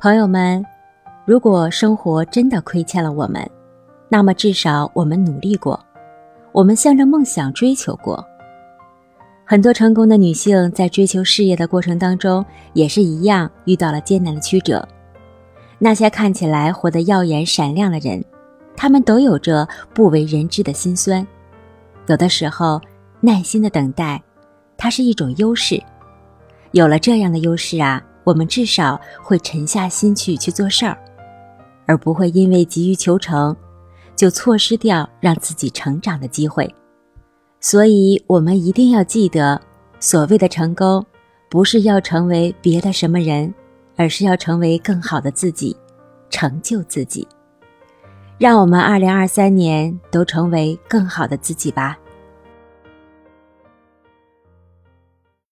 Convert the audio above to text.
朋友们，如果生活真的亏欠了我们，那么至少我们努力过，我们向着梦想追求过。很多成功的女性在追求事业的过程当中，也是一样遇到了艰难的曲折。那些看起来活得耀眼闪亮的人，他们都有着不为人知的辛酸。有的时候，耐心的等待，它是一种优势。有了这样的优势啊。我们至少会沉下心去去做事儿，而不会因为急于求成，就错失掉让自己成长的机会。所以，我们一定要记得，所谓的成功，不是要成为别的什么人，而是要成为更好的自己，成就自己。让我们二零二三年都成为更好的自己吧。